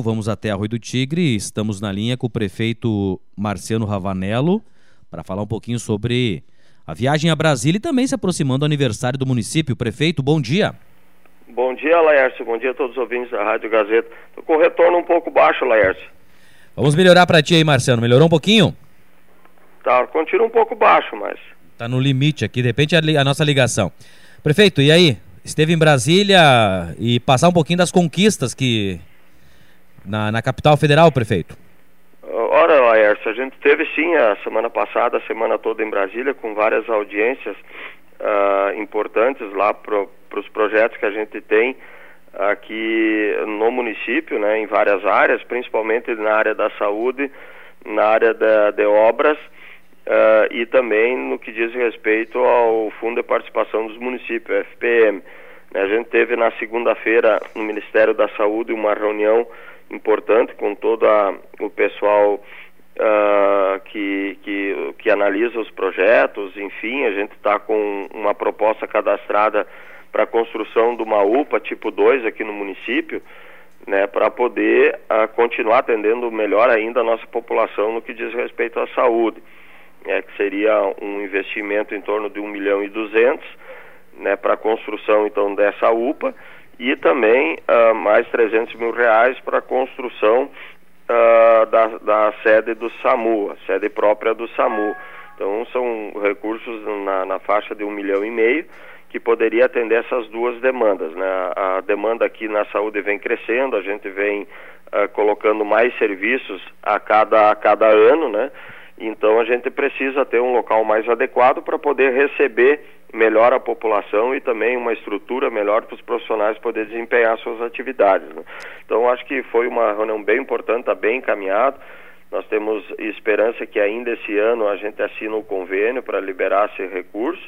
pouco, vamos até Arroio do Tigre. Estamos na linha com o prefeito Marciano Ravanello para falar um pouquinho sobre a viagem a Brasília e também se aproximando do aniversário do município. Prefeito, bom dia. Bom dia, Laércio. Bom dia a todos os ouvintes da Rádio Gazeta. Estou com o retorno um pouco baixo, Laércio. Vamos melhorar para ti aí, Marciano. Melhorou um pouquinho? Tá, continua um pouco baixo, mas. Tá no limite aqui, de repente a, a nossa ligação. Prefeito, e aí? Esteve em Brasília e passar um pouquinho das conquistas que. Na, na capital federal, prefeito? Ora, Laércio, a gente teve sim a semana passada, a semana toda em Brasília, com várias audiências uh, importantes lá para os projetos que a gente tem aqui no município, né, em várias áreas, principalmente na área da saúde, na área da, de obras uh, e também no que diz respeito ao Fundo de Participação dos Municípios, FPM. A gente teve na segunda-feira no Ministério da Saúde uma reunião importante com todo a, o pessoal uh, que, que, que analisa os projetos, enfim, a gente está com uma proposta cadastrada para a construção de uma UPA tipo 2 aqui no município, né, para poder uh, continuar atendendo melhor ainda a nossa população no que diz respeito à saúde é, que seria um investimento em torno de 1 milhão e 200 né, para a construção então dessa UPA e também uh, mais 300 mil reais para a construção uh, da, da sede do SAMU, a sede própria do SAMU. Então são recursos na, na faixa de um milhão e meio que poderia atender essas duas demandas. Né? A demanda aqui na saúde vem crescendo, a gente vem uh, colocando mais serviços a cada, a cada ano, né? Então a gente precisa ter um local mais adequado para poder receber melhor a população e também uma estrutura melhor para os profissionais poder desempenhar suas atividades. Né? Então acho que foi uma reunião bem importante, está bem encaminhado. Nós temos esperança que ainda esse ano a gente assina o um convênio para liberar esse recurso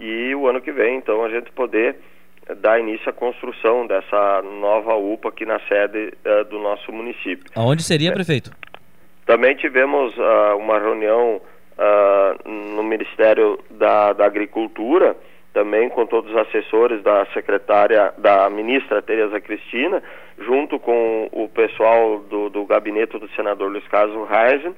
e o ano que vem, então, a gente poder dar início à construção dessa nova UPA aqui na sede uh, do nosso município. Aonde seria, é. prefeito? Também tivemos uh, uma reunião uh, no Ministério da, da, Agricultura, também com todos os assessores da secretária, da ministra Tereza Cristina, junto com o pessoal do, do gabinete do senador Luiz Carlos Reisen,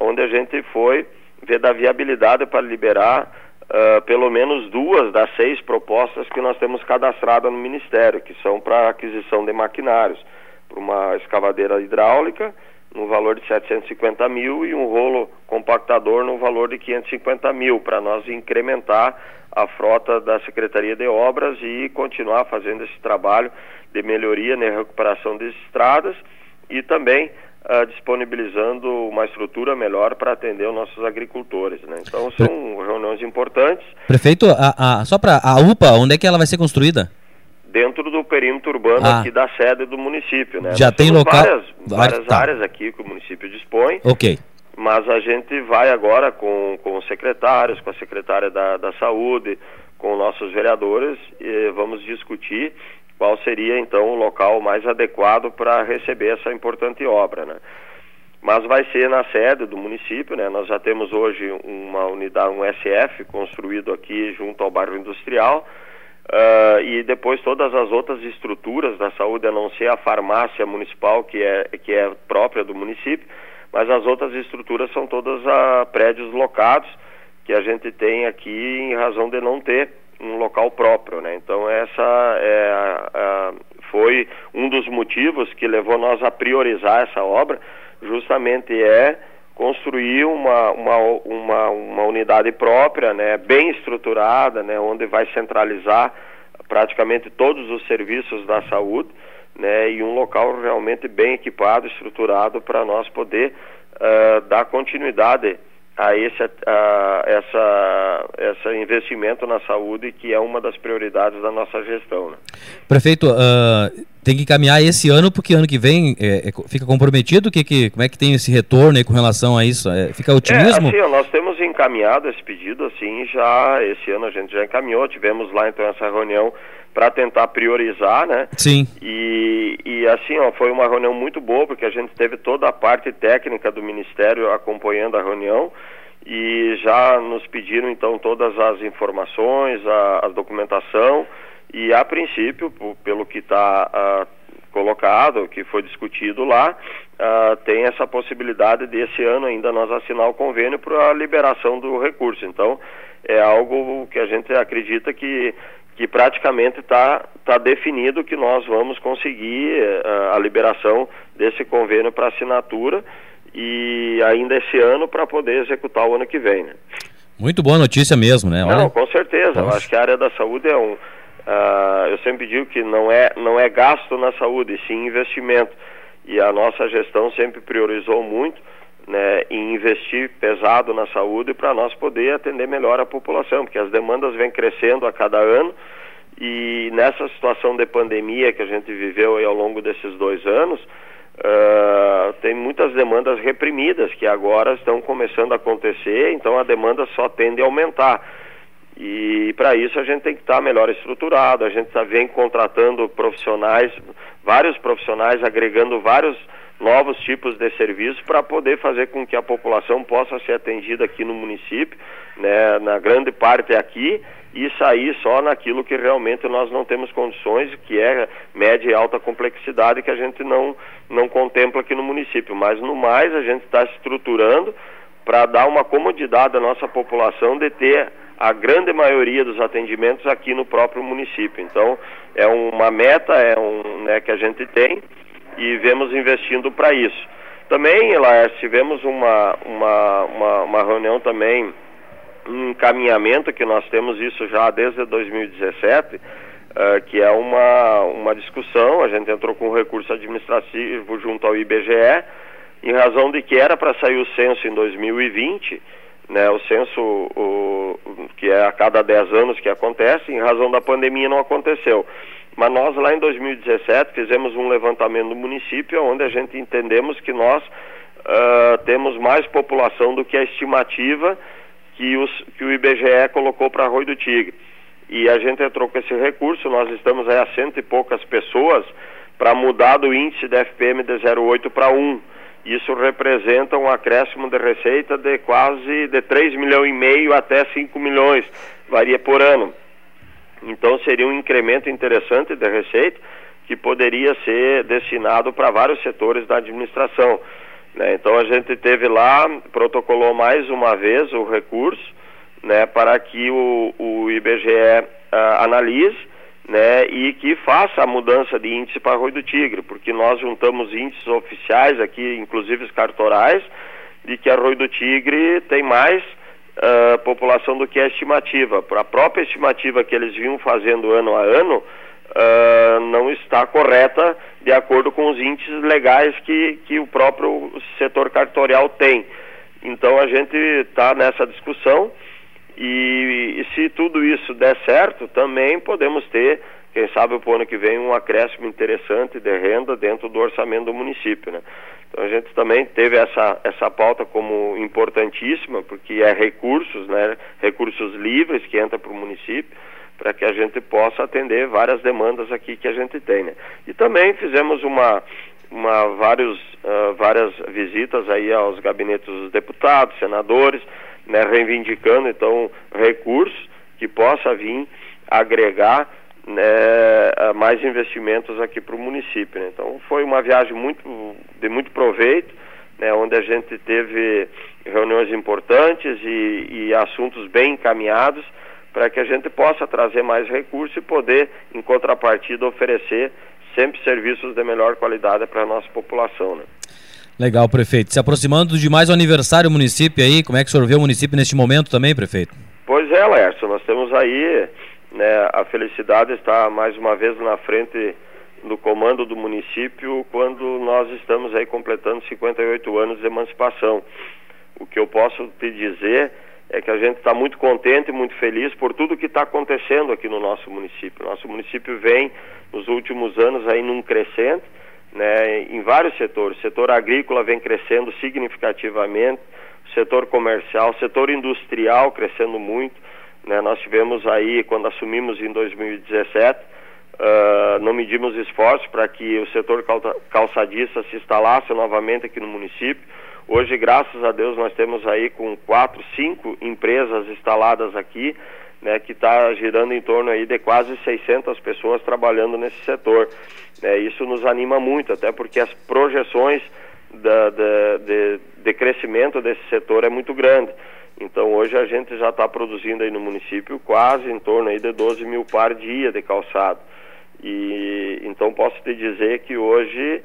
onde a gente foi ver da viabilidade para liberar uh, pelo menos duas das seis propostas que nós temos cadastradas no Ministério, que são para aquisição de maquinários, para uma escavadeira hidráulica, no valor de 750 mil e um rolo compactador no valor de 550 mil, para nós incrementar a frota da Secretaria de Obras e continuar fazendo esse trabalho de melhoria na recuperação das estradas e também uh, disponibilizando uma estrutura melhor para atender os nossos agricultores. Né? Então são reuniões importantes. Prefeito, a, a, só para a UPA, onde é que ela vai ser construída? Dentro do perímetro urbano ah. aqui da sede do município, né? Já Nós tem local várias, várias tá. áreas aqui que o município dispõe. Ok. Mas a gente vai agora com, com os secretários, com a secretária da, da saúde, com nossos vereadores e vamos discutir qual seria então o local mais adequado para receber essa importante obra, né? Mas vai ser na sede do município, né? Nós já temos hoje uma unidade, um SF construído aqui junto ao bairro industrial Uh, e depois todas as outras estruturas da saúde, a não ser a farmácia municipal, que é, que é própria do município, mas as outras estruturas são todas uh, prédios locados que a gente tem aqui em razão de não ter um local próprio, né? Então essa é, foi um dos motivos que levou nós a priorizar essa obra, justamente é construir uma, uma, uma, uma unidade própria, né, bem estruturada, né, onde vai centralizar praticamente todos os serviços da saúde, né, e um local realmente bem equipado, estruturado para nós poder uh, dar continuidade a esse a, essa, esse investimento na saúde que é uma das prioridades da nossa gestão. Né? Prefeito, uh, tem que caminhar esse ano porque ano que vem é, é, fica comprometido? Que, que, como é que tem esse retorno aí com relação a isso? É, fica otimismo? É, assim, nós temos encaminhado esse pedido assim já esse ano a gente já encaminhou, tivemos lá então essa reunião para tentar priorizar, né? Sim. E, e assim, ó, foi uma reunião muito boa, porque a gente teve toda a parte técnica do Ministério acompanhando a reunião e já nos pediram então todas as informações, a, a documentação e a princípio, pelo que está colocado, que foi discutido lá, uh, tem essa possibilidade de esse ano ainda nós assinar o convênio para a liberação do recurso. Então, é algo que a gente acredita que, que praticamente está tá definido que nós vamos conseguir uh, a liberação desse convênio para assinatura e ainda esse ano para poder executar o ano que vem. Né? Muito boa notícia mesmo, né? Olha... Não, com certeza. Eu acho que a área da saúde é um. Uh, eu sempre digo que não é, não é gasto na saúde, sim investimento. E a nossa gestão sempre priorizou muito né, em investir pesado na saúde para nós poder atender melhor a população, porque as demandas vêm crescendo a cada ano e nessa situação de pandemia que a gente viveu ao longo desses dois anos, uh, tem muitas demandas reprimidas que agora estão começando a acontecer, então a demanda só tende a aumentar. E para isso a gente tem que estar tá melhor estruturado, a gente tá, vem contratando profissionais, vários profissionais, agregando vários novos tipos de serviços para poder fazer com que a população possa ser atendida aqui no município, né, na grande parte aqui, e sair só naquilo que realmente nós não temos condições, que é média e alta complexidade, que a gente não, não contempla aqui no município. Mas no mais, a gente está estruturando para dar uma comodidade à nossa população de ter a grande maioria dos atendimentos aqui no próprio município. Então, é uma meta é um, né, que a gente tem e vemos investindo para isso. Também, Laércio, tivemos uma, uma, uma, uma reunião também, um encaminhamento que nós temos isso já desde 2017, uh, eh, que é uma, uma discussão, a gente entrou com um recurso administrativo junto ao IBGE, em razão de que era para sair o censo em 2020, né, o censo o, que é a cada 10 anos que acontece, em razão da pandemia não aconteceu. Mas nós lá em 2017 fizemos um levantamento no município onde a gente entendemos que nós uh, temos mais população do que a estimativa que, os, que o IBGE colocou para Arroio do Tigre. E a gente entrou com esse recurso, nós estamos aí a cento e poucas pessoas para mudar do índice da FPM de 0,8 para 1. Isso representa um acréscimo de receita de quase de 3 milhões e meio até 5 milhões, varia por ano. Então seria um incremento interessante de receita que poderia ser destinado para vários setores da administração. Né? Então a gente teve lá, protocolou mais uma vez o recurso né, para que o, o IBGE ah, analise né, e que faça a mudança de índice para Rui do Tigre, porque nós juntamos índices oficiais aqui, inclusive os cartorais, de que Rui do Tigre tem mais uh, população do que a estimativa. A própria estimativa que eles vinham fazendo ano a ano uh, não está correta de acordo com os índices legais que, que o próprio setor cartorial tem. Então a gente está nessa discussão e, e, se tudo isso der certo, também podemos ter, quem sabe o ano que vem, um acréscimo interessante de renda dentro do orçamento do município. Né? Então a gente também teve essa, essa pauta como importantíssima, porque é recursos, né, recursos livres que entra para o município, para que a gente possa atender várias demandas aqui que a gente tem. Né? E também fizemos uma, uma vários, uh, várias visitas aí aos gabinetes dos deputados, senadores, né, reivindicando então recursos que possa vir agregar né, mais investimentos aqui para o município. Né? Então foi uma viagem muito, de muito proveito, né, onde a gente teve reuniões importantes e, e assuntos bem encaminhados para que a gente possa trazer mais recursos e poder, em contrapartida, oferecer sempre serviços de melhor qualidade para a nossa população. Né? Legal, prefeito. Se aproximando de mais um aniversário do município aí, como é que o senhor vê o município neste momento também, prefeito? Pois é, Lércio, nós temos aí né, a felicidade está mais uma vez na frente do comando do município quando nós estamos aí completando 58 anos de emancipação. O que eu posso te dizer é que a gente está muito contente muito feliz por tudo que está acontecendo aqui no nosso município. Nosso município vem nos últimos anos aí num crescente, né, em vários setores. O setor agrícola vem crescendo significativamente, o setor comercial, o setor industrial crescendo muito. Né? Nós tivemos aí, quando assumimos em 2017, uh, ah, não medimos esforços para que o setor calçadista se instalasse novamente aqui no município. Hoje, graças a Deus, nós temos aí com quatro, cinco empresas instaladas aqui, né, que está girando em torno aí de quase 600 pessoas trabalhando nesse setor. É, isso nos anima muito, até porque as projeções da, da, de, de crescimento desse setor é muito grande. Então hoje a gente já está produzindo aí no município quase em torno aí de 12 mil par dia de calçado. E então posso te dizer que hoje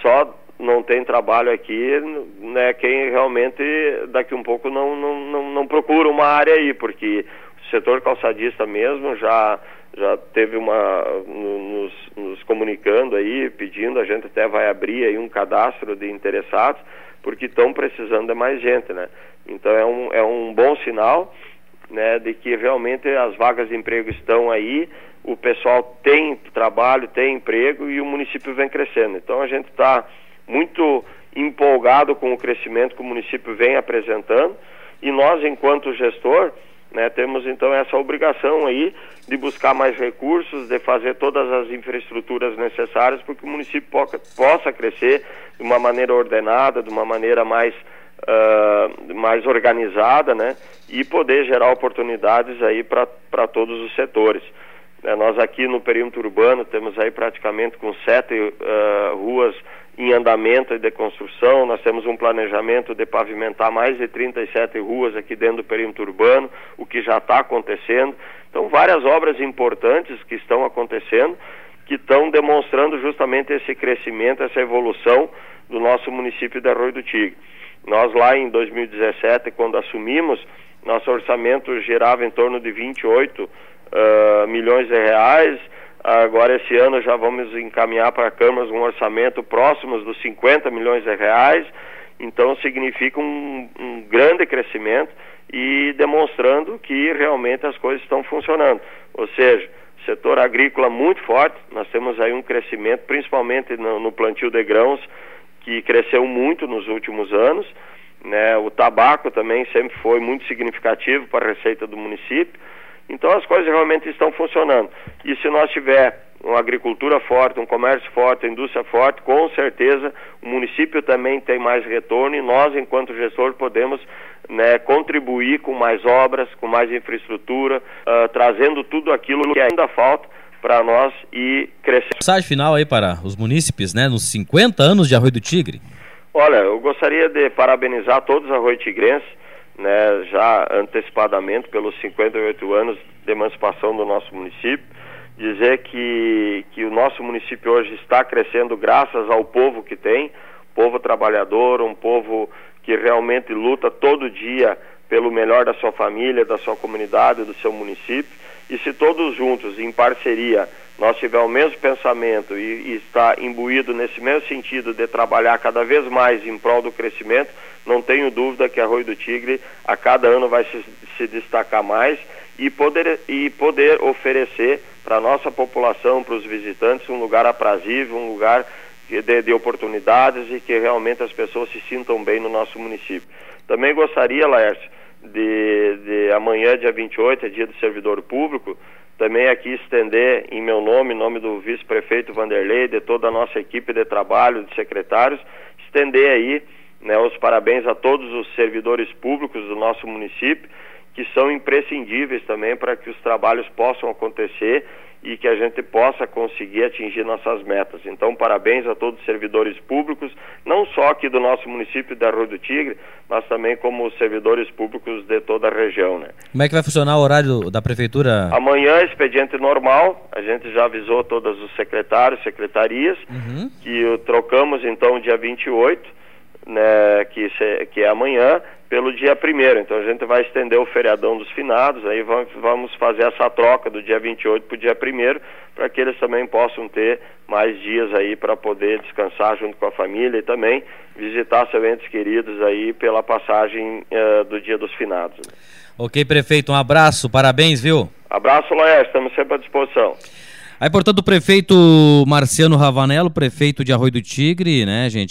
só não tem trabalho aqui, né, quem realmente daqui um pouco não, não, não, não procura uma área aí, porque setor calçadista mesmo já já teve uma nos, nos comunicando aí, pedindo, a gente até vai abrir aí um cadastro de interessados, porque estão precisando de mais gente, né? Então é um, é um bom sinal, né, de que realmente as vagas de emprego estão aí, o pessoal tem trabalho, tem emprego e o município vem crescendo. Então a gente está muito empolgado com o crescimento que o município vem apresentando e nós, enquanto gestor, né, temos então essa obrigação aí de buscar mais recursos, de fazer todas as infraestruturas necessárias para que o município possa crescer de uma maneira ordenada, de uma maneira mais, uh, mais organizada, né, e poder gerar oportunidades aí para todos os setores. É, nós aqui no perímetro urbano temos aí praticamente com sete uh, ruas em andamento e de construção. Nós temos um planejamento de pavimentar mais de 37 ruas aqui dentro do perímetro urbano, o que já está acontecendo. Então, várias obras importantes que estão acontecendo, que estão demonstrando justamente esse crescimento, essa evolução do nosso município de Arroio do Tigre. Nós lá em 2017, quando assumimos, nosso orçamento girava em torno de 28 uh, milhões de reais, Agora, esse ano, já vamos encaminhar para a Câmara um orçamento próximo dos 50 milhões de reais. Então, significa um, um grande crescimento e demonstrando que realmente as coisas estão funcionando. Ou seja, setor agrícola muito forte, nós temos aí um crescimento, principalmente no, no plantio de grãos, que cresceu muito nos últimos anos. Né? O tabaco também sempre foi muito significativo para a receita do município. Então as coisas realmente estão funcionando. E se nós tiver uma agricultura forte, um comércio forte, uma indústria forte, com certeza o município também tem mais retorno e nós, enquanto gestor, podemos né, contribuir com mais obras, com mais infraestrutura, uh, trazendo tudo aquilo que ainda falta para nós e crescer. Mensagem final aí para os munícipes, né, nos 50 anos de Arroio do Tigre. Olha, eu gostaria de parabenizar todos os arroio tigrenses né, já antecipadamente pelos 58 anos de emancipação do nosso município, dizer que, que o nosso município hoje está crescendo graças ao povo que tem, povo trabalhador, um povo que realmente luta todo dia pelo melhor da sua família, da sua comunidade, do seu município. E se todos juntos, em parceria, nós tivermos o mesmo pensamento e, e está imbuído nesse mesmo sentido de trabalhar cada vez mais em prol do crescimento, não tenho dúvida que Arroio do Tigre a cada ano vai se, se destacar mais e poder, e poder oferecer para a nossa população, para os visitantes, um lugar aprazível, um lugar de, de, oportunidades e que realmente as pessoas se sintam bem no nosso município. Também gostaria, Laércio, de, de amanhã, dia 28, é dia do servidor público, também aqui estender em meu nome, em nome do vice-prefeito Vanderlei, de toda a nossa equipe de trabalho, de secretários, estender aí né, os parabéns a todos os servidores públicos do nosso município, que são imprescindíveis também para que os trabalhos possam acontecer e que a gente possa conseguir atingir nossas metas. Então, parabéns a todos os servidores públicos, não só aqui do nosso município da Rua do Tigre, mas também como os servidores públicos de toda a região. Né? Como é que vai funcionar o horário da prefeitura? Amanhã, expediente normal, a gente já avisou todos os secretários, secretarias, uhum. que trocamos então dia 28 né, que, que é amanhã, pelo dia primeiro. Então a gente vai estender o feriadão dos finados, aí vamos, fazer essa troca do dia 28 para o dia primeiro, para que eles também possam ter mais dias aí para poder descansar junto com a família e também visitar seus entes queridos aí pela passagem uh, do dia dos finados. Ok, prefeito, um abraço, parabéns, viu? Abraço, Laércio, estamos sempre à disposição. Aí, portanto, o prefeito Marciano Ravanello, prefeito de Arroio do Tigre, né, gente?